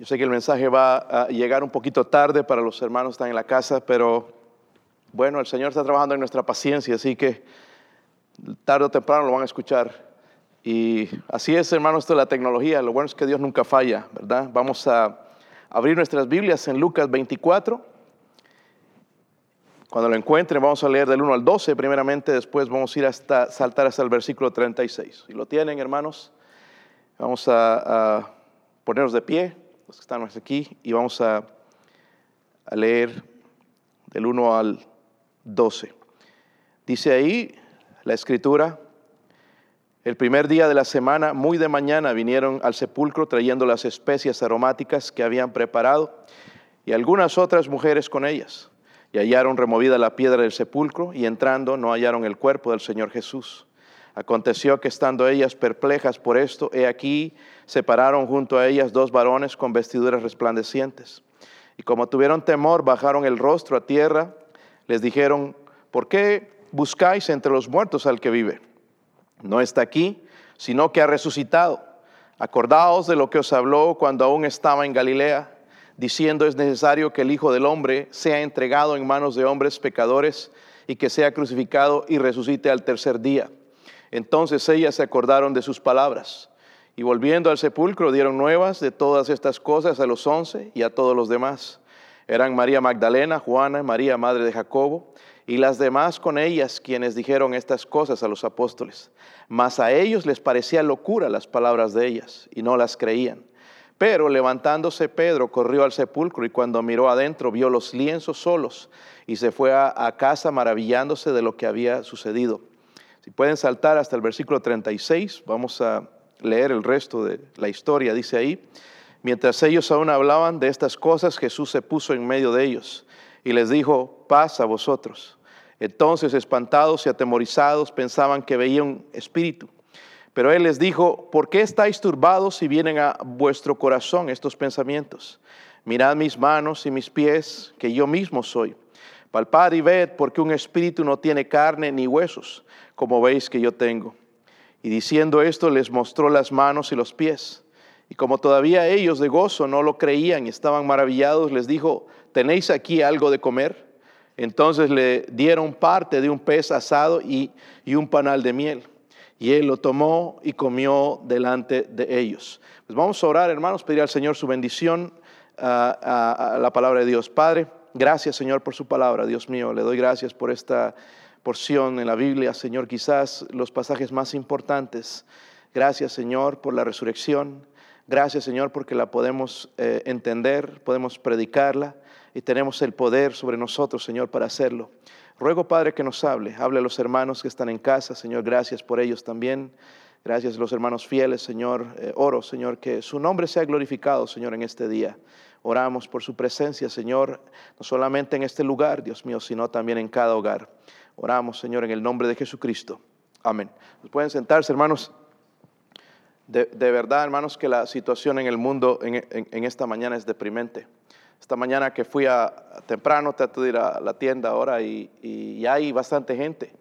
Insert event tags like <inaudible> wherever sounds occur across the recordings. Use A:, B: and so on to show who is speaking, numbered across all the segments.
A: Yo sé que el mensaje va a llegar un poquito tarde para los hermanos que están en la casa, pero bueno, el Señor está trabajando en nuestra paciencia, así que tarde o temprano lo van a escuchar. Y así es, hermanos, de la tecnología. Lo bueno es que Dios nunca falla, ¿verdad? Vamos a abrir nuestras Biblias en Lucas 24. Cuando lo encuentren, vamos a leer del 1 al 12 primeramente, después vamos a ir hasta, saltar hasta el versículo 36. Si lo tienen, hermanos, vamos a, ponernos de pie, los que están aquí, y vamos a, a leer del 1 al 12. Dice ahí la escritura, el primer día de la semana, muy de mañana, vinieron al sepulcro trayendo las especias aromáticas que habían preparado y algunas otras mujeres con ellas y hallaron removida la piedra del sepulcro y entrando no hallaron el cuerpo del Señor Jesús. Aconteció que estando ellas perplejas por esto, he aquí se pararon junto a ellas dos varones con vestiduras resplandecientes. Y como tuvieron temor, bajaron el rostro a tierra, les dijeron, ¿por qué buscáis entre los muertos al que vive? No está aquí, sino que ha resucitado. Acordaos de lo que os habló cuando aún estaba en Galilea diciendo es necesario que el Hijo del Hombre sea entregado en manos de hombres pecadores y que sea crucificado y resucite al tercer día. Entonces ellas se acordaron de sus palabras y volviendo al sepulcro dieron nuevas de todas estas cosas a los once y a todos los demás. Eran María Magdalena, Juana, María, madre de Jacobo, y las demás con ellas quienes dijeron estas cosas a los apóstoles. Mas a ellos les parecía locura las palabras de ellas y no las creían. Pero levantándose Pedro corrió al sepulcro y cuando miró adentro vio los lienzos solos y se fue a, casa maravillándose de lo que había sucedido. Si pueden saltar hasta el versículo 36, vamos a leer el resto de la historia. Dice ahí, mientras ellos aún hablaban de estas cosas, Jesús se puso en medio de ellos y les dijo, paz a vosotros. Entonces, espantados y atemorizados, pensaban que veían espíritu. Pero él les dijo, ¿por qué estáis turbados si vienen a vuestro corazón estos pensamientos? Mirad mis manos y mis pies, que yo mismo soy. Palpad y ved, porque un espíritu no tiene carne ni huesos, como veis que yo tengo. Y diciendo esto, les mostró las manos y los pies. Y como todavía ellos de gozo no lo creían y estaban maravillados, les dijo, ¿tenéis aquí algo de comer? Entonces le dieron parte de un pez asado y, y un panal de miel. Y él lo tomó y comió delante de ellos. Pues vamos a orar, hermanos, pedir al Señor su bendición a, la palabra de Dios. Padre, gracias, Señor, por su palabra. Dios mío, le doy gracias por esta porción en la Biblia, Señor, quizás los pasajes más importantes. Gracias, Señor, por la resurrección. Gracias, Señor, porque la podemos eh, entender, podemos predicarla y tenemos el poder sobre nosotros, Señor, para hacerlo. Ruego, Padre, que nos hable. Hable a los hermanos que están en casa, Señor. Gracias por ellos también. Gracias a los hermanos fieles, Señor. Eh, oro, Señor, que su nombre sea glorificado, Señor, en este día. Oramos por su presencia, Señor, no solamente en este lugar, Dios mío, sino también en cada hogar. Oramos, Señor, en el nombre de Jesucristo. Amén. Pueden sentarse, hermanos. De, verdad, hermanos, que la situación en el mundo en esta mañana es deprimente. Esta mañana que fui a, temprano, trato de ir a la tienda ahora y, y, hay bastante gente.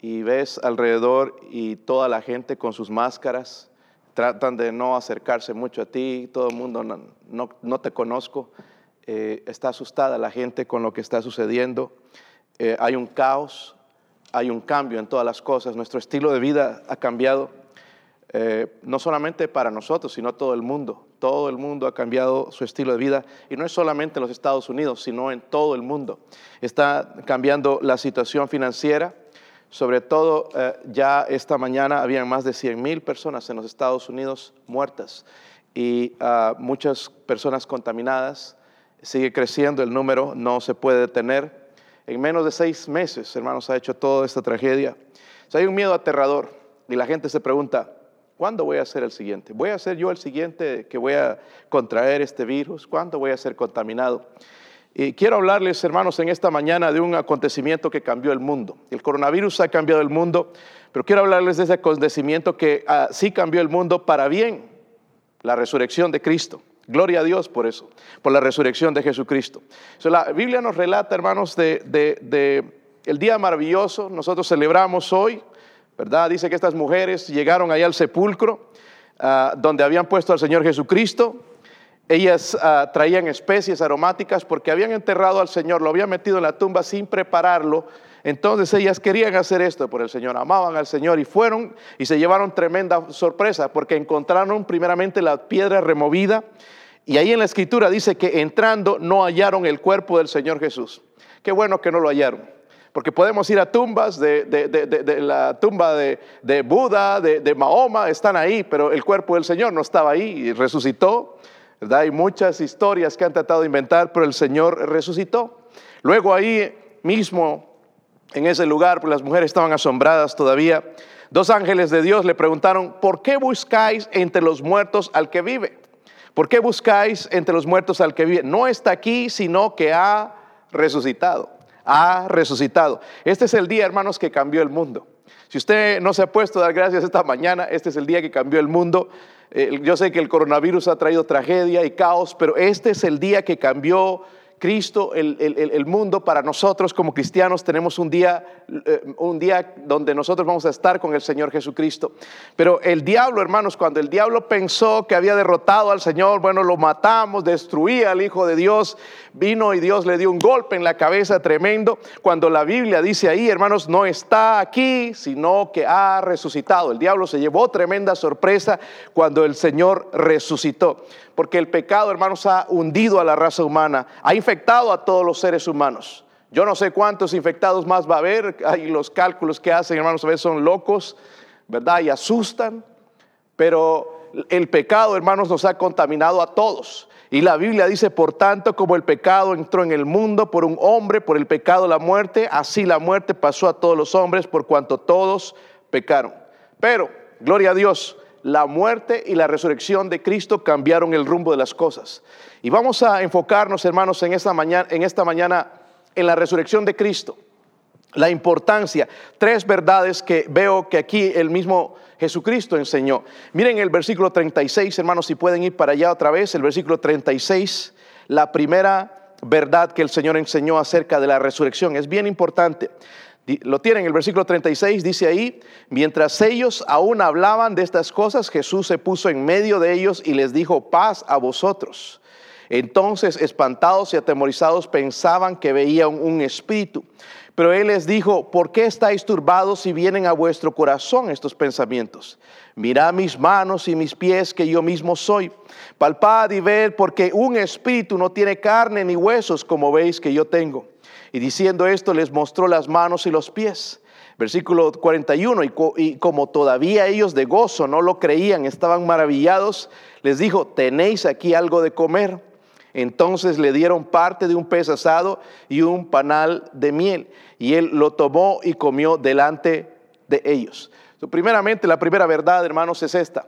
A: Y ves alrededor y toda la gente con sus máscaras, tratan de no acercarse mucho a ti, todo el mundo no, no, te conozco. Eh, está asustada la gente con lo que está sucediendo. Eh, hay un caos, hay un cambio en todas las cosas. Nuestro estilo de vida ha cambiado, eh, no solamente para nosotros, sino todo el mundo. Todo el mundo ha cambiado su estilo de vida y no es solamente en los Estados Unidos, sino en todo el mundo. Está cambiando la situación financiera. Sobre todo, eh, ya esta mañana habían más de 100 mil personas en los Estados Unidos muertas y ah, muchas personas contaminadas. Sigue creciendo el número, no se puede detener. En menos de seis meses, hermanos, ha hecho toda esta tragedia. hay un miedo aterrador y la gente se pregunta, ¿Cuándo voy a ser el siguiente? ¿Voy a ser yo el siguiente que voy a contraer este virus? ¿Cuándo voy a ser contaminado? Y quiero hablarles, hermanos, en esta mañana de un acontecimiento que cambió el mundo. El coronavirus ha cambiado el mundo, pero quiero hablarles de ese acontecimiento que ah, sí cambió el mundo para bien, la resurrección de Cristo. Gloria a Dios por eso, por la resurrección de Jesucristo. la Biblia nos relata, hermanos, de, de el día maravilloso. Nosotros celebramos hoy ¿verdad? Dice que estas mujeres llegaron allá al sepulcro ah, donde habían puesto al Señor Jesucristo ellas ah, traían especies aromáticas porque habían enterrado al Señor, lo habían metido en la tumba sin prepararlo. Entonces ellas querían hacer esto por el Señor, amaban al Señor y fueron y se llevaron tremenda sorpresa porque encontraron primeramente la piedra removida y ahí en la escritura dice que entrando no hallaron el cuerpo del Señor Jesús. Qué bueno que no lo hallaron. Porque podemos ir a tumbas, de, la tumba de, Buda, de, Mahoma, están ahí, pero el cuerpo del Señor no estaba ahí y resucitó. Hay muchas historias que han tratado de inventar, pero el Señor resucitó. Luego ahí mismo, en ese lugar, pues las mujeres estaban asombradas todavía. Dos ángeles de Dios le preguntaron, ¿por qué buscáis entre los muertos al que vive? ¿Por qué buscáis entre los muertos al que vive? No está aquí, sino que ha resucitado. Ha resucitado. Este es el día, hermanos, que cambió el mundo. Si usted no se ha puesto a dar gracias esta mañana, este es el día que cambió el mundo. Eh, yo sé que el coronavirus ha traído tragedia y caos, pero este es el día que cambió Cristo, el, mundo, para nosotros como cristianos tenemos un día, eh, un día donde nosotros vamos a estar con el Señor Jesucristo. Pero el diablo, hermanos, cuando el diablo pensó que había derrotado al Señor, bueno, lo matamos, destruía al Hijo de Dios, vino y Dios le dio un golpe en la cabeza tremendo. Cuando la Biblia dice ahí, hermanos, no está aquí, sino que ha resucitado. El diablo se llevó tremenda sorpresa cuando el Señor resucitó porque el pecado, hermanos, ha hundido a la raza humana, ha infectado a todos los seres humanos. Yo no sé cuántos infectados más va a haber, hay los cálculos que hacen, hermanos, a veces son locos, ¿verdad? Y asustan, pero el pecado, hermanos, nos ha contaminado a todos. Y la Biblia dice, por tanto, como el pecado entró en el mundo por un hombre, por el pecado la muerte, así la muerte pasó a todos los hombres por cuanto todos pecaron. Pero, gloria a Dios, la muerte y la resurrección de Cristo cambiaron el rumbo de las cosas. Y vamos a enfocarnos, hermanos, en esta mañana en, esta mañana, en la resurrección de Cristo. La importancia, tres verdades que veo que aquí el mismo Jesucristo enseñó. Miren el versículo 36, hermanos, si pueden ir para allá otra vez, el versículo 36, la primera verdad que el Señor enseñó acerca de la resurrección. Es bien importante. Lo tienen, el versículo 36 dice ahí, mientras ellos aún hablaban de estas cosas, Jesús se puso en medio de ellos y les dijo, paz a vosotros. Entonces, espantados y atemorizados, pensaban que veían un espíritu. Pero él les dijo, ¿por qué estáis turbados si vienen a vuestro corazón estos pensamientos? Mirad mis manos y mis pies, que yo mismo soy. Palpad y ved, porque un espíritu no tiene carne ni huesos, como veis que yo tengo. Y diciendo esto les mostró las manos y los pies. Versículo 41, y, como todavía ellos de gozo no lo creían, estaban maravillados, les dijo, tenéis aquí algo de comer. Entonces le dieron parte de un pez asado y un panal de miel, y él lo tomó y comió delante de ellos. primeramente, la primera verdad, hermanos, es esta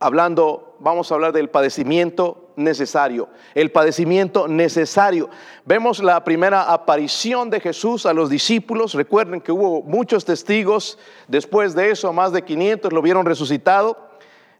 A: hablando, vamos a hablar del padecimiento necesario, el padecimiento necesario. Vemos la primera aparición de Jesús a los discípulos, recuerden que hubo muchos testigos, después de eso más de 500 lo vieron resucitado.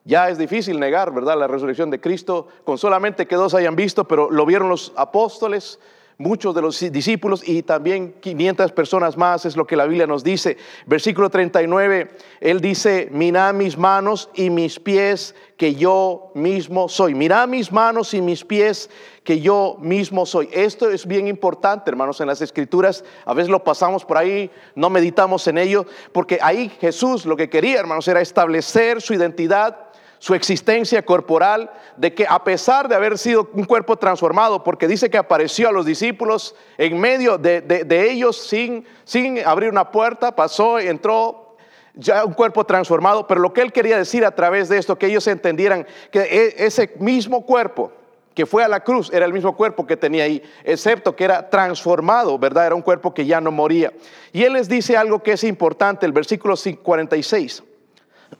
A: Ya es difícil negar, ¿verdad?, la resurrección de Cristo, con solamente que dos hayan visto, pero lo vieron los apóstoles, muchos de los discípulos y también 500 personas más, es lo que la Biblia nos dice. Versículo 39, Él dice, mira mis manos y mis pies que yo mismo soy. Mira mis manos y mis pies que yo mismo soy. Esto es bien importante, hermanos, en las escrituras. A veces lo pasamos por ahí, no meditamos en ello, porque ahí Jesús lo que quería, hermanos, era establecer su identidad su existencia corporal, de que a pesar de haber sido un cuerpo transformado, porque dice que apareció a los discípulos en medio de, ellos sin, sin abrir una puerta, pasó, entró ya un cuerpo transformado, pero lo que él quería decir a través de esto, que ellos entendieran que e, ese mismo cuerpo que fue a la cruz era el mismo cuerpo que tenía ahí, excepto que era transformado, ¿verdad? Era un cuerpo que ya no moría. Y él les dice algo que es importante, el versículo 46.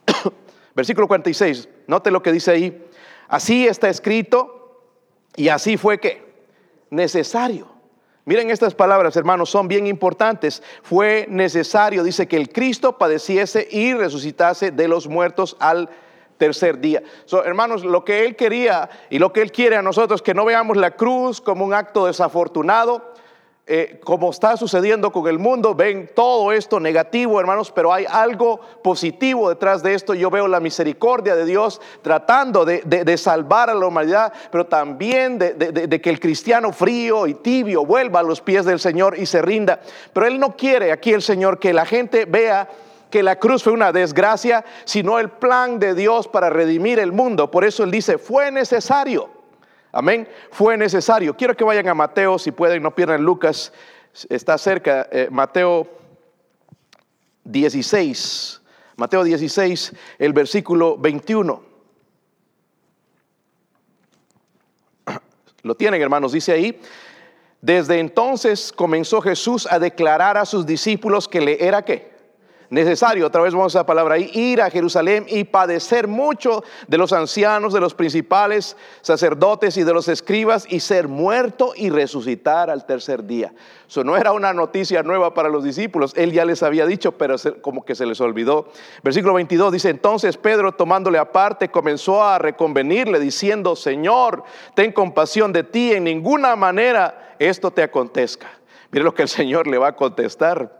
A: <coughs> Versículo 46, note lo que dice ahí. Así está escrito y así fue que necesario. Miren estas palabras, hermanos, son bien importantes. Fue necesario, dice, que el Cristo padeciese y resucitase de los muertos al tercer día. hermanos, lo que Él quería y lo que Él quiere a nosotros, que no veamos la cruz como un acto desafortunado, eh, como está sucediendo con el mundo, ven todo esto negativo, hermanos, pero hay algo positivo detrás de esto. Yo veo la misericordia de Dios tratando de, salvar a la humanidad, pero también de, que el cristiano frío y tibio vuelva a los pies del Señor y se rinda. Pero Él no quiere aquí el Señor que la gente vea que la cruz fue una desgracia, sino el plan de Dios para redimir el mundo. Por eso Él dice, fue necesario. Amén. Fue necesario. Quiero que vayan a Mateo, si pueden, no pierdan Lucas. Está cerca, eh, Mateo 16. Mateo 16, el versículo 21. Lo tienen, hermanos, dice ahí. Desde entonces comenzó Jesús a declarar a sus discípulos que le era qué? Necesario, otra vez vamos a la palabra ahí, ir a Jerusalén y padecer mucho de los ancianos, de los principales sacerdotes y de los escribas y ser muerto y resucitar al tercer día. Eso no era una noticia nueva para los discípulos, él ya les había dicho, pero como que se les olvidó. Versículo 22 dice, entonces Pedro tomándole aparte comenzó a reconvenirle diciendo, Señor, ten compasión de ti, en ninguna manera esto te acontezca. Mire lo que el Señor le va a contestar.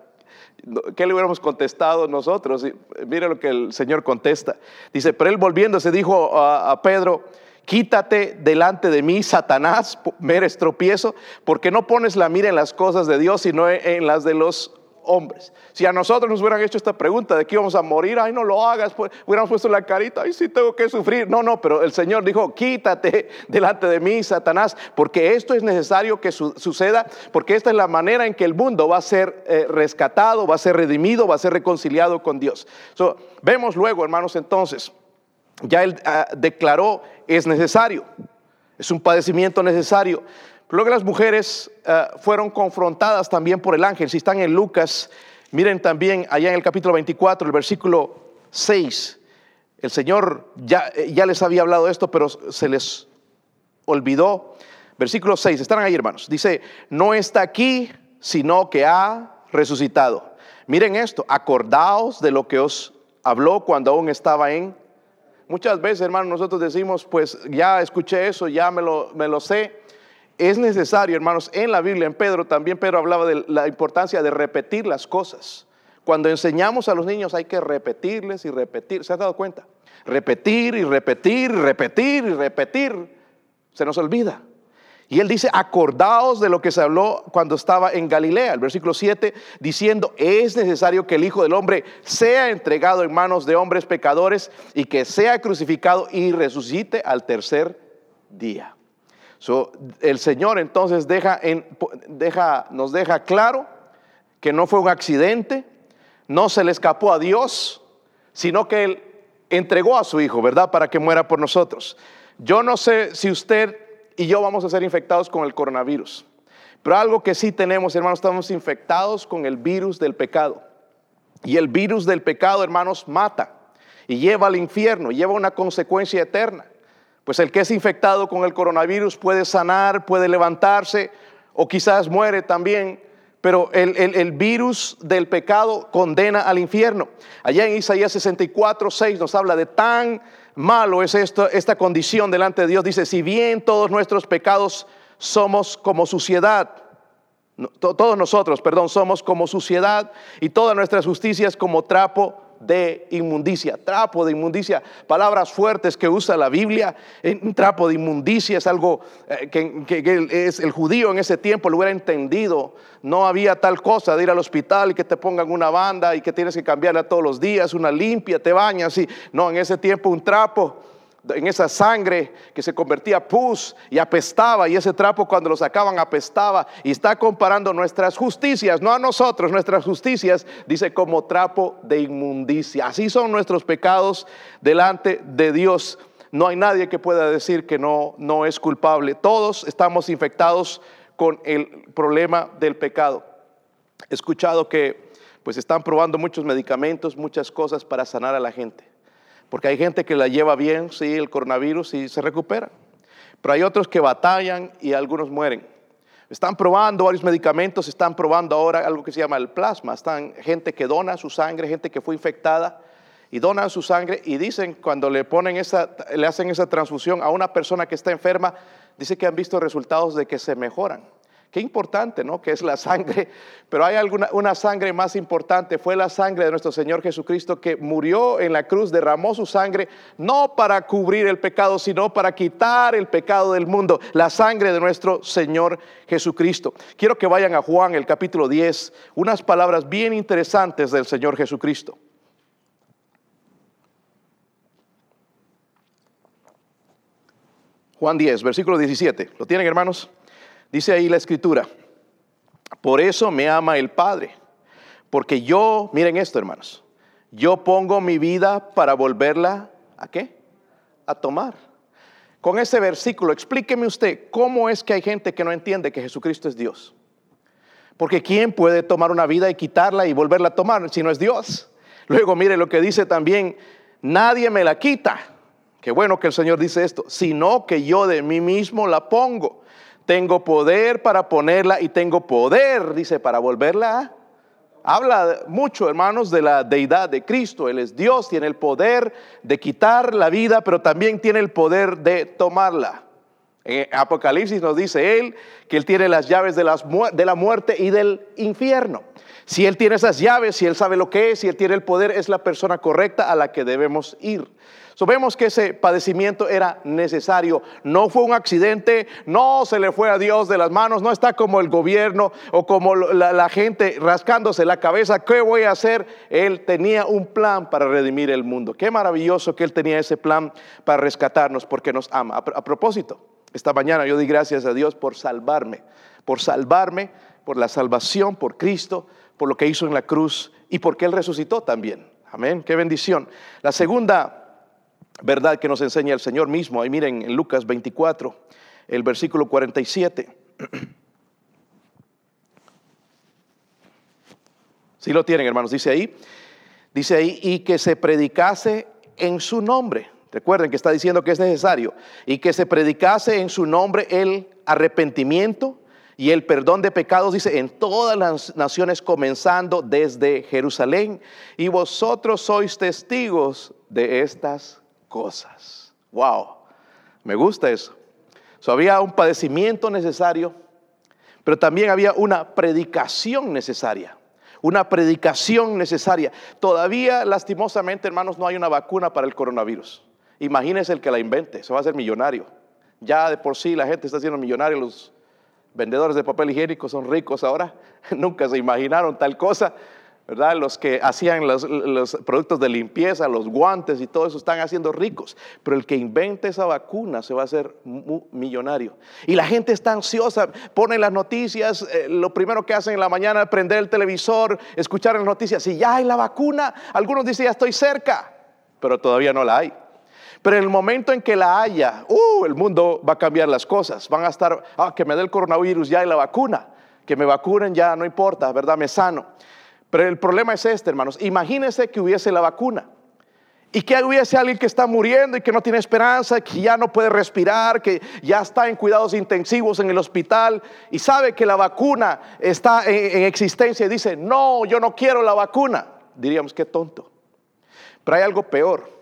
A: ¿Qué le hubiéramos contestado nosotros? Mire lo que el Señor contesta. Dice, pero él volviéndose dijo a, Pedro, quítate delante de mí, Satanás, me eres tropiezo, porque no pones la mira en las cosas de Dios, sino en las de los hombres. Si a nosotros nos hubieran hecho esta pregunta de que íbamos a morir, ay, no lo hagas, pues hubiéramos puesto la carita, ay, sí tengo que sufrir. No, no, pero el Señor dijo, quítate delante de mí, Satanás, porque esto es necesario que suceda, porque esta es la manera en que el mundo va a ser eh, rescatado, va a ser redimido, va a ser reconciliado con Dios. vemos luego, hermanos, entonces, ya él ah, declaró, es necesario, es un padecimiento necesario. Luego las mujeres eh, fueron confrontadas también por el ángel. Si están en Lucas, miren también allá en el capítulo 24, el versículo 6. El Señor ya, eh, ya les había hablado esto, pero se les olvidó. Versículo 6, están ahí hermanos. Dice, no está aquí, sino que ha resucitado. Miren esto, acordaos de lo que os habló cuando aún estaba en... Muchas veces, hermanos, nosotros decimos, pues ya escuché eso, ya me lo sé, es necesario, hermanos, en la Biblia, en Pedro, también Pedro hablaba de la importancia de repetir las cosas. Cuando enseñamos a los niños hay que repetirles y repetir. ¿Se ha dado cuenta? Repetir y repetir y repetir y repetir. Se nos olvida. Y él dice, acordaos de lo que se habló cuando estaba en Galilea, el versículo 7, diciendo, es necesario que el Hijo del Hombre sea entregado en manos de hombres pecadores y que sea crucificado y resucite al tercer día el Señor entonces deja, nos deja claro que no fue un accidente, no se le escapó a Dios, sino que Él entregó a su Hijo, ¿verdad? Para que muera por nosotros. Yo no sé si usted y yo vamos a ser infectados con el coronavirus, pero algo que sí tenemos, hermanos, estamos infectados con el virus del pecado. Y el virus del pecado, hermanos, mata y lleva al infierno, lleva una consecuencia eterna. Pues el que es infectado con el coronavirus puede sanar, puede levantarse o quizás muere también, pero el, virus del pecado condena al infierno. Allá en Isaías 64, 6 nos habla de tan malo es esta condición delante de Dios. Dice, si bien todos nuestros pecados somos como suciedad, todos nosotros, perdón, somos como suciedad y todas nuestras justicias como trapo de inmundicia, trapo de inmundicia, palabras fuertes que usa la Biblia. Un trapo de inmundicia es algo eh, que, es el judío en ese tiempo lo hubiera entendido. No había tal cosa de ir al hospital y que te pongan una banda y que tienes que cambiarla todos los días, una limpia, te bañas. Y, no, en ese tiempo un trapo en esa sangre que se convertía pus y apestaba, y ese trapo cuando lo sacaban apestaba, y está comparando nuestras justicias, no a nosotros, nuestras justicias, dice como trapo de inmundicia. Así son nuestros pecados delante de Dios. No hay nadie que pueda decir que no, no es culpable. Todos estamos infectados con el problema del pecado. He escuchado que pues están probando muchos medicamentos, muchas cosas para sanar a la gente. Porque hay gente que la lleva bien, sí, el coronavirus y se recupera. Pero hay otros que batallan y algunos mueren. Están probando varios medicamentos, están probando ahora algo que se llama el plasma. Están gente que dona su sangre, gente que fue infectada y donan su sangre y dicen cuando le ponen esa, le hacen esa transfusión a una persona que está enferma, dice que han visto resultados de que se mejoran, Qué importante, ¿no? Que es la sangre. Pero hay alguna, una sangre más importante. Fue la sangre de nuestro Señor Jesucristo que murió en la cruz, derramó su sangre, no para cubrir el pecado, sino para quitar el pecado del mundo. La sangre de nuestro Señor Jesucristo. Quiero que vayan a Juan, el capítulo 10, unas palabras bien interesantes del Señor Jesucristo. Juan 10, versículo 17. ¿Lo tienen, hermanos? Dice ahí la escritura, por eso me ama el Padre, porque yo, miren esto hermanos, yo pongo mi vida para volverla a qué? A tomar. Con ese versículo, explíqueme usted cómo es que hay gente que no entiende que Jesucristo es Dios. Porque ¿quién puede tomar una vida y quitarla y volverla a tomar si no es Dios? Luego mire lo que dice también, nadie me la quita. Qué bueno que el Señor dice esto, sino que yo de mí mismo la pongo. Tengo poder para ponerla y tengo poder, dice, para volverla. Habla mucho, hermanos, de la deidad de Cristo. Él es Dios, tiene el poder de quitar la vida, pero también tiene el poder de tomarla. En Apocalipsis nos dice Él que Él tiene las llaves de, la muerte y del infierno. Si Él tiene esas llaves, si Él sabe lo que es, si Él tiene el poder, es la persona correcta a la que debemos ir. Sabemos que ese padecimiento era necesario. No fue un accidente, no se le fue a Dios de las manos, no está como el gobierno o como la, gente rascándose la cabeza. ¿Qué voy a hacer? Él tenía un plan para redimir el mundo. Qué maravilloso que Él tenía ese plan para rescatarnos porque nos ama. a propósito, esta mañana yo di gracias a Dios por salvarme, por salvarme, por la salvación, por Cristo, por lo que hizo en la cruz y porque Él resucitó también. Amén, qué bendición. La segunda verdad que nos enseña el Señor mismo. Ahí miren en Lucas 24, el versículo 47. Si <clears throat> lo tienen, hermanos, dice ahí, dice ahí, y que se predicase en su nombre. Recuerden que está diciendo que es necesario. Y que se predicase en su nombre el arrepentimiento y el perdón de pecados, dice, en todas las naciones, comenzando desde Jerusalén. Y vosotros sois testigos de estas cosas. Wow, me gusta eso. había un padecimiento necesario, pero también había una predicación necesaria. Una predicación necesaria. Todavía, lastimosamente, hermanos, no hay una vacuna para el coronavirus. Imagínense el que la invente, se va a hacer millonario. Ya de por sí la gente está siendo millonaria, los vendedores de papel higiénico son ricos ahora. <laughs> Nunca se imaginaron tal cosa. ¿verdad? Los que hacían los, productos de limpieza, los guantes y todo eso están haciendo ricos. Pero el que invente esa vacuna se va a hacer millonario. Y la gente está ansiosa, ponen las noticias, eh, lo primero que hacen en la mañana es prender el televisor, escuchar las noticias. Si ya hay la vacuna, algunos dicen ya estoy cerca, pero todavía no la hay. Pero en el momento en que la haya, uh, el mundo va a cambiar las cosas. Van a estar, ah, que me dé el coronavirus, ya hay la vacuna. Que me vacunen, ya no importa, ¿verdad? Me sano. Pero el problema es este, hermanos. Imagínense que hubiese la vacuna y que hubiese alguien que está muriendo y que no tiene esperanza, que ya no puede respirar, que ya está en cuidados intensivos en el hospital y sabe que la vacuna está en, existencia y dice, no, yo no quiero la vacuna. Diríamos, qué tonto. Pero hay algo peor.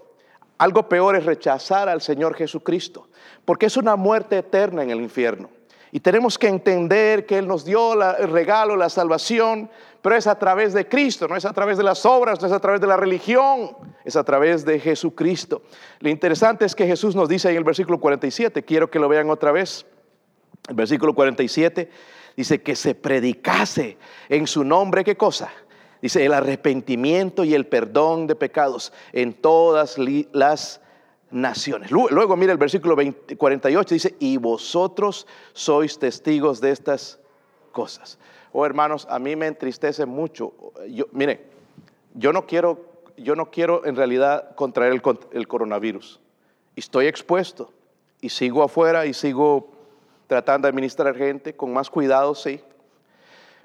A: Algo peor es rechazar al Señor Jesucristo, porque es una muerte eterna en el infierno. Y tenemos que entender que Él nos dio el regalo, la salvación, pero es a través de Cristo, no es a través de las obras, no es a través de la religión, es a través de Jesucristo. Lo interesante es que Jesús nos dice en el versículo 47, quiero que lo vean otra vez, el versículo 47 dice que se predicase en su nombre, ¿qué cosa? Dice el arrepentimiento y el perdón de pecados en todas las naciones. Luego mira el versículo 48, dice, y vosotros sois testigos de estas cosas. Oh hermanos, a mí me entristece mucho. Mire, yo no quiero, yo no quiero en realidad contraer el, el coronavirus. Estoy expuesto y sigo afuera y sigo tratando de administrar gente con más cuidado, sí.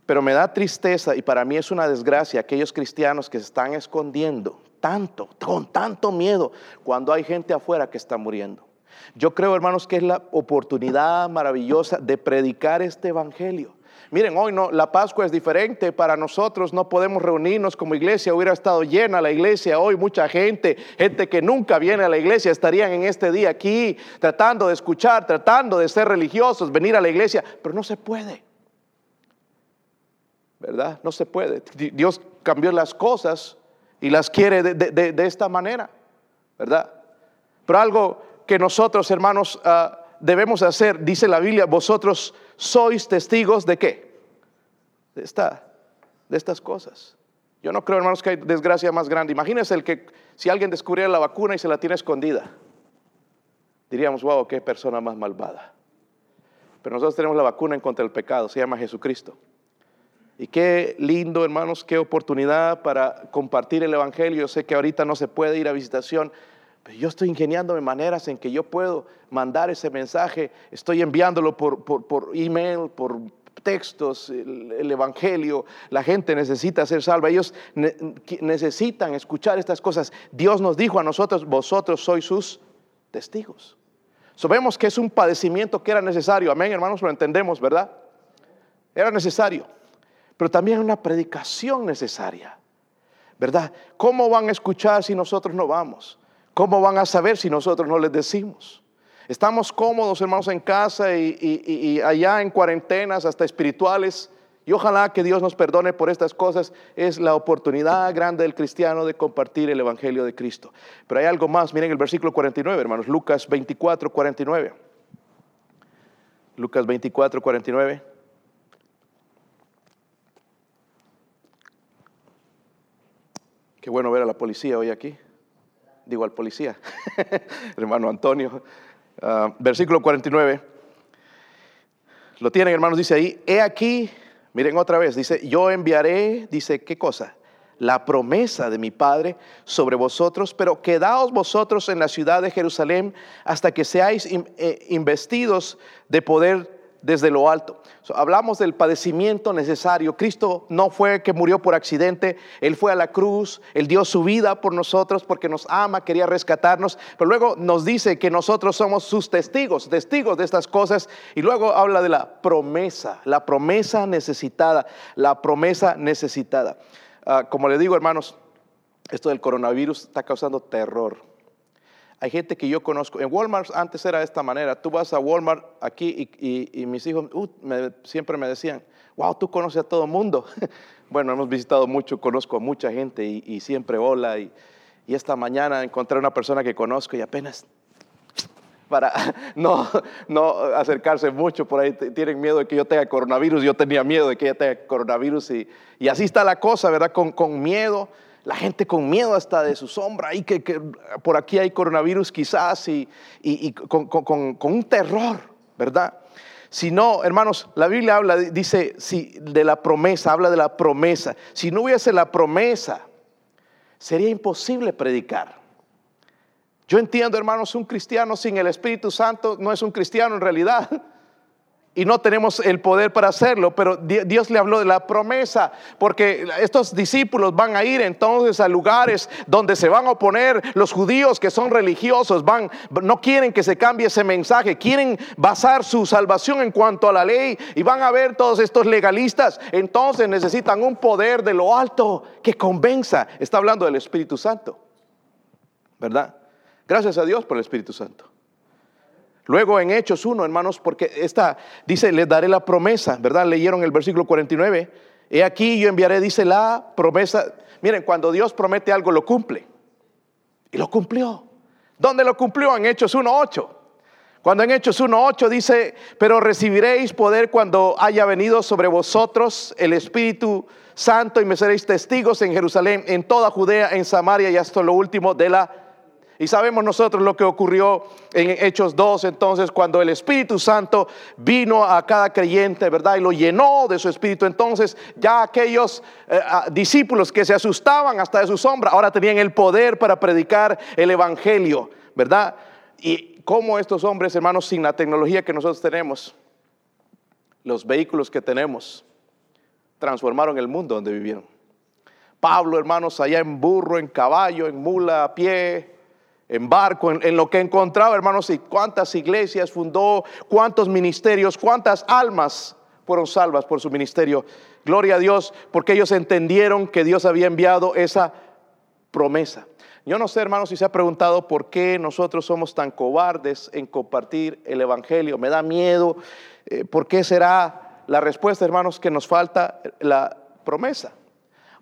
A: Pero me da tristeza y para mí es una desgracia aquellos cristianos que se están escondiendo tanto, con tanto miedo, cuando hay gente afuera que está muriendo. Yo creo, hermanos, que es la oportunidad maravillosa de predicar este evangelio. Miren, hoy no, la Pascua es diferente para nosotros, no podemos reunirnos como iglesia, hubiera estado llena la iglesia hoy, mucha gente, gente que nunca viene a la iglesia, estarían en este día aquí tratando de escuchar, tratando de ser religiosos, venir a la iglesia, pero no se puede. ¿Verdad? No se puede. Dios cambió las cosas y las quiere de, esta manera, ¿verdad? Pero algo que nosotros, hermanos, ah, debemos hacer, dice la Biblia, vosotros sois testigos de qué? De, esta, de estas cosas. Yo no creo, hermanos, que hay desgracia más grande. Imagínense el que si alguien descubriera la vacuna y se la tiene escondida, diríamos, wow, qué persona más malvada. Pero nosotros tenemos la vacuna en contra del pecado, se llama Jesucristo. Y qué lindo, hermanos, qué oportunidad para compartir el Evangelio. Yo sé que ahorita no se puede ir a visitación, pero yo estoy ingeniándome maneras en que yo puedo mandar ese mensaje. Estoy enviándolo por, por, email, por textos, el, Evangelio. La gente necesita ser salva. Ellos necesitan escuchar estas cosas. Dios nos dijo a nosotros, vosotros sois sus testigos. Sabemos que es un padecimiento que era necesario. Amén, hermanos, lo entendemos, ¿verdad? Era necesario pero también una predicación necesaria, ¿verdad? ¿Cómo van a escuchar si nosotros no vamos? ¿Cómo van a saber si nosotros no les decimos? Estamos cómodos, hermanos, en casa y, allá en cuarentenas, hasta espirituales. Y ojalá que Dios nos perdone por estas cosas. Es la oportunidad grande del cristiano de compartir el Evangelio de Cristo. Pero hay algo más. Miren el versículo 49, hermanos. Lucas 24, 49. Lucas 24, 49. Qué bueno ver a la policía hoy aquí. Digo al policía, <laughs> hermano Antonio. Ah, versículo 49. Lo tienen, hermanos, dice ahí, he aquí, miren otra vez, dice, yo enviaré, dice, ¿qué cosa? La promesa de mi Padre sobre vosotros, pero quedaos vosotros en la ciudad de Jerusalén hasta que seáis eh, investidos de poder desde lo alto. hablamos del padecimiento necesario. Cristo no fue que murió por accidente, Él fue a la cruz, Él dio su vida por nosotros porque nos ama, quería rescatarnos, pero luego nos dice que nosotros somos sus testigos, testigos de estas cosas, y luego habla de la promesa, la promesa necesitada, la promesa necesitada. Ah, como le digo, hermanos, esto del coronavirus está causando terror hay gente que yo conozco, en Walmart antes era de esta manera, tú vas a Walmart aquí y, mis hijos uh, siempre me decían, wow, tú conoces a todo mundo. <laughs> bueno, hemos visitado mucho, conozco a mucha gente y, siempre hola. Y, esta mañana encontré una persona que conozco y apenas para <laughs> no, no acercarse mucho, por ahí tienen miedo de que yo tenga coronavirus, yo tenía miedo de que ella tenga coronavirus y, y así está la cosa, ¿verdad? Con, con miedo la gente con miedo hasta de su sombra, y que, por aquí hay coronavirus quizás y, con, un terror, ¿verdad? Si no, hermanos, la Biblia habla, dice, de la promesa, habla de la promesa. Si no hubiese la promesa, sería imposible predicar. Yo entiendo, hermanos, un cristiano sin el Espíritu Santo no es un cristiano en realidad <laughs> y no tenemos el poder para hacerlo, pero Dios le habló de la promesa, porque estos discípulos van a ir entonces a lugares donde se van a oponer los judíos que son religiosos, van no quieren que se cambie ese mensaje, quieren basar su salvación en cuanto a la ley y van a ver todos estos legalistas, entonces necesitan un poder de lo alto que convenza. Está hablando del Espíritu Santo. ¿Verdad? Gracias a Dios por el Espíritu Santo. Luego en Hechos 1, hermanos, porque esta dice, les daré la promesa, ¿verdad? Leyeron el versículo 49. He aquí yo enviaré, dice la promesa. Miren, cuando Dios promete algo, lo cumple. Y lo cumplió. ¿Dónde lo cumplió? En Hechos 1.8. Cuando en Hechos 1.8 dice, pero recibiréis poder cuando haya venido sobre vosotros el Espíritu Santo y me seréis testigos en Jerusalén, en toda Judea, en Samaria y hasta lo último de la y sabemos nosotros lo que ocurrió en Hechos 2, entonces, cuando el Espíritu Santo vino a cada creyente, ¿verdad? Y lo llenó de su Espíritu. Entonces, ya aquellos eh, discípulos que se asustaban hasta de su sombra, ahora tenían el poder para predicar el Evangelio, ¿verdad? Y cómo estos hombres, hermanos, sin la tecnología que nosotros tenemos, los vehículos que tenemos, transformaron el mundo donde vivieron. Pablo, hermanos, allá en burro, en caballo, en mula, a pie, en barco, en, lo que encontraba, hermanos, y cuántas iglesias fundó, cuántos ministerios, cuántas almas fueron salvas por su ministerio. Gloria a Dios, porque ellos entendieron que Dios había enviado esa promesa. Yo no sé, hermanos, si se ha preguntado por qué nosotros somos tan cobardes en compartir el Evangelio. Me da miedo. Eh, ¿Por qué será la respuesta, hermanos, que nos falta la promesa.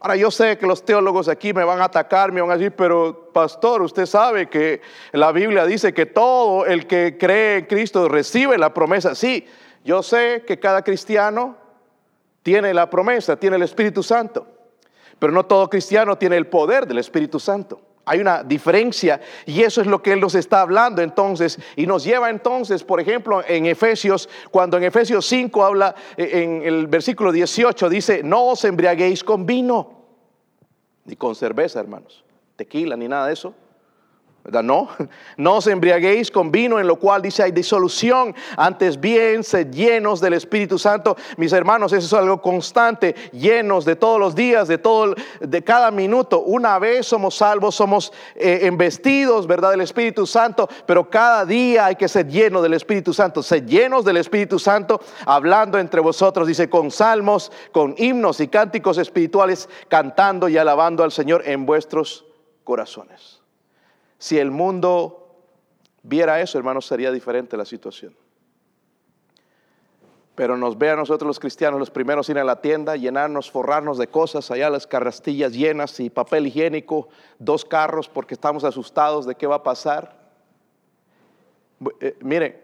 A: Ahora yo sé que los teólogos aquí me van a atacar, me van a decir, pero pastor, usted sabe que la Biblia dice que todo el que cree en Cristo recibe la promesa. Sí, yo sé que cada cristiano tiene la promesa, tiene el Espíritu Santo, pero no todo cristiano tiene el poder del Espíritu Santo. Hay una diferencia y eso es lo que Él nos está hablando entonces y nos lleva entonces, por ejemplo, en Efesios, cuando en Efesios 5 habla, eh, en el versículo 18 dice, no os embriaguéis con vino, ni con cerveza, hermanos, tequila, ni nada de eso no, no os embriaguéis con vino en lo cual dice hay disolución, antes bien sed llenos del Espíritu Santo. Mis hermanos, eso es algo constante, llenos de todos los días, de todo, de cada minuto. Una vez somos salvos, somos eh, embestidos, ¿verdad? Del Espíritu Santo, pero cada día hay que ser llenos del Espíritu Santo, ser llenos del Espíritu Santo, hablando entre vosotros, dice, con salmos, con himnos y cánticos espirituales, cantando y alabando al Señor en vuestros corazones. Si el mundo viera eso, hermanos, sería diferente la situación. Pero nos ve a nosotros los cristianos los primeros ir a la tienda, llenarnos, forrarnos de cosas, allá las carrastillas llenas y papel higiénico, dos carros porque estamos asustados de qué va a pasar. Eh, miren,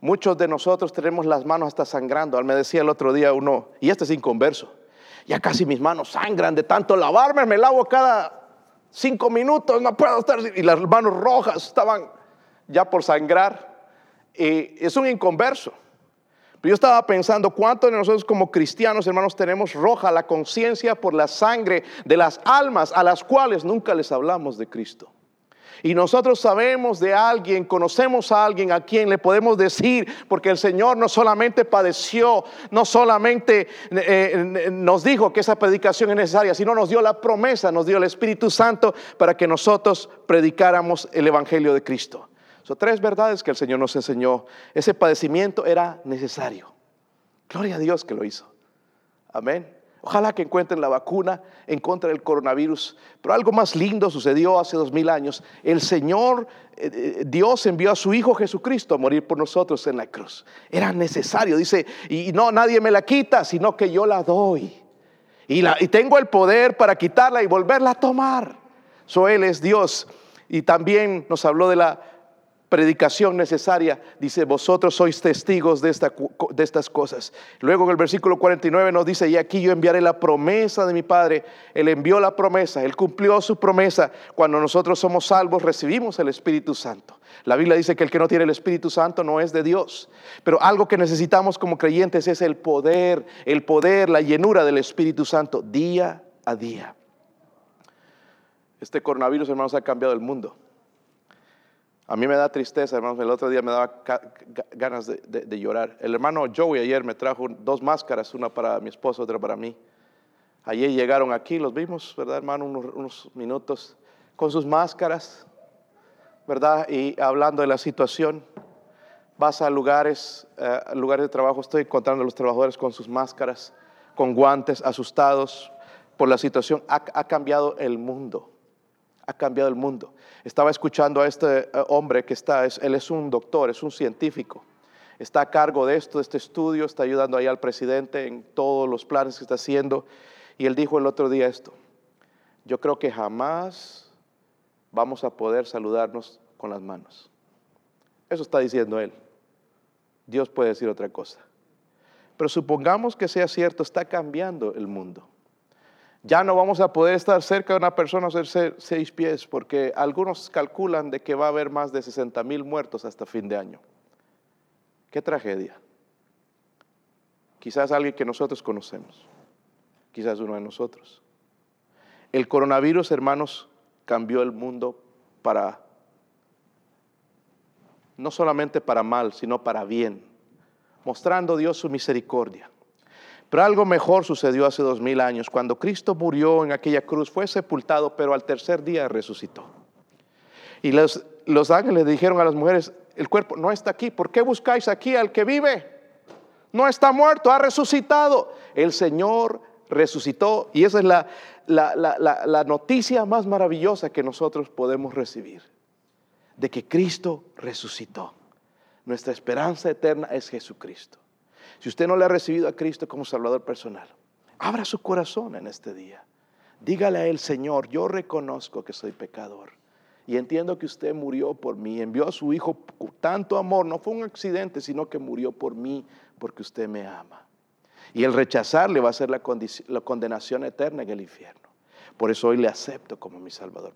A: muchos de nosotros tenemos las manos hasta sangrando. Me decía el otro día uno, y este es inconverso, ya casi mis manos sangran de tanto lavarme, me lavo cada cinco minutos, no puedo estar. Y las manos rojas estaban ya por sangrar. Es un inconverso. Pero yo estaba pensando, ¿cuántos de nosotros como cristianos, hermanos, tenemos roja la conciencia por la sangre de las almas a las cuales nunca les hablamos de Cristo? Y nosotros sabemos de alguien, conocemos a alguien a quien le podemos decir, porque el Señor no solamente padeció, no solamente eh, nos dijo que esa predicación es necesaria, sino nos dio la promesa, nos dio el Espíritu Santo para que nosotros predicáramos el Evangelio de Cristo. Son tres verdades que el Señor nos enseñó. Ese padecimiento era necesario. Gloria a Dios que lo hizo. Amén. Ojalá que encuentren la vacuna en contra del coronavirus. Pero algo más lindo sucedió hace dos mil años. El Señor, eh, eh, Dios envió a su Hijo Jesucristo a morir por nosotros en la cruz. Era necesario, dice, y no, nadie me la quita, sino que yo la doy. Y, y tengo el poder para quitarla y volverla a tomar. So, Él es Dios. Y también nos habló de la predicación necesaria, dice, vosotros sois testigos de, esta, de estas cosas. Luego en el versículo 49 nos dice, y aquí yo enviaré la promesa de mi Padre. Él envió la promesa, Él cumplió su promesa. Cuando nosotros somos salvos, recibimos el Espíritu Santo. La Biblia dice que el que no tiene el Espíritu Santo no es de Dios. Pero algo que necesitamos como creyentes es el poder, el poder, la llenura del Espíritu Santo día a día. Este coronavirus, hermanos, ha cambiado el mundo. A mí me da tristeza, hermanos. El otro día me daba ganas de, llorar. El hermano Joey ayer me trajo dos máscaras, una para mi esposo, otra para mí. Ayer llegaron aquí, los vimos, ¿verdad, hermano? Unos, minutos con sus máscaras, ¿verdad? Y hablando de la situación. Vas a lugares, eh, lugares de trabajo, estoy encontrando a los trabajadores con sus máscaras, con guantes, asustados por la situación. ha cambiado el mundo ha cambiado el mundo. Estaba escuchando a este eh, hombre que está, él es un doctor, es un científico, está a cargo de esto, de este estudio, está ayudando ahí al presidente en todos los planes que está haciendo. Y él dijo el otro día esto, yo creo que jamás vamos a poder saludarnos con las manos. Eso está diciendo él. Dios puede decir otra cosa. Pero supongamos que sea cierto, está cambiando el mundo ya no vamos a poder estar cerca de una persona hacer seis pies, porque algunos calculan de que va a haber más de 60 mil muertos hasta fin de año. Qué tragedia. Quizás alguien que nosotros conocemos, quizás uno de nosotros. El coronavirus, hermanos, cambió el mundo para, no solamente para mal, sino para bien, mostrando Dios su misericordia. Pero algo mejor sucedió hace dos mil años. Cuando Cristo murió en aquella cruz, fue sepultado, pero al tercer día resucitó. Y los, ángeles dijeron a las mujeres, el cuerpo no está aquí, ¿por qué buscáis aquí al que vive? No está muerto, ha resucitado. El Señor resucitó y esa es la noticia más maravillosa que nosotros podemos recibir, de que Cristo resucitó. Nuestra esperanza eterna es Jesucristo. Si usted no le ha recibido a Cristo como Salvador personal, Abra su corazón en este día. Dígale a Él, Señor, yo reconozco que soy pecador. Y entiendo que usted murió por mí, envió a su Hijo con tanto amor, no fue un accidente, sino que murió por mí, porque usted me ama. Y el rechazarle va a ser la, la condenación eterna en el infierno. Por eso hoy le acepto como mi Salvador.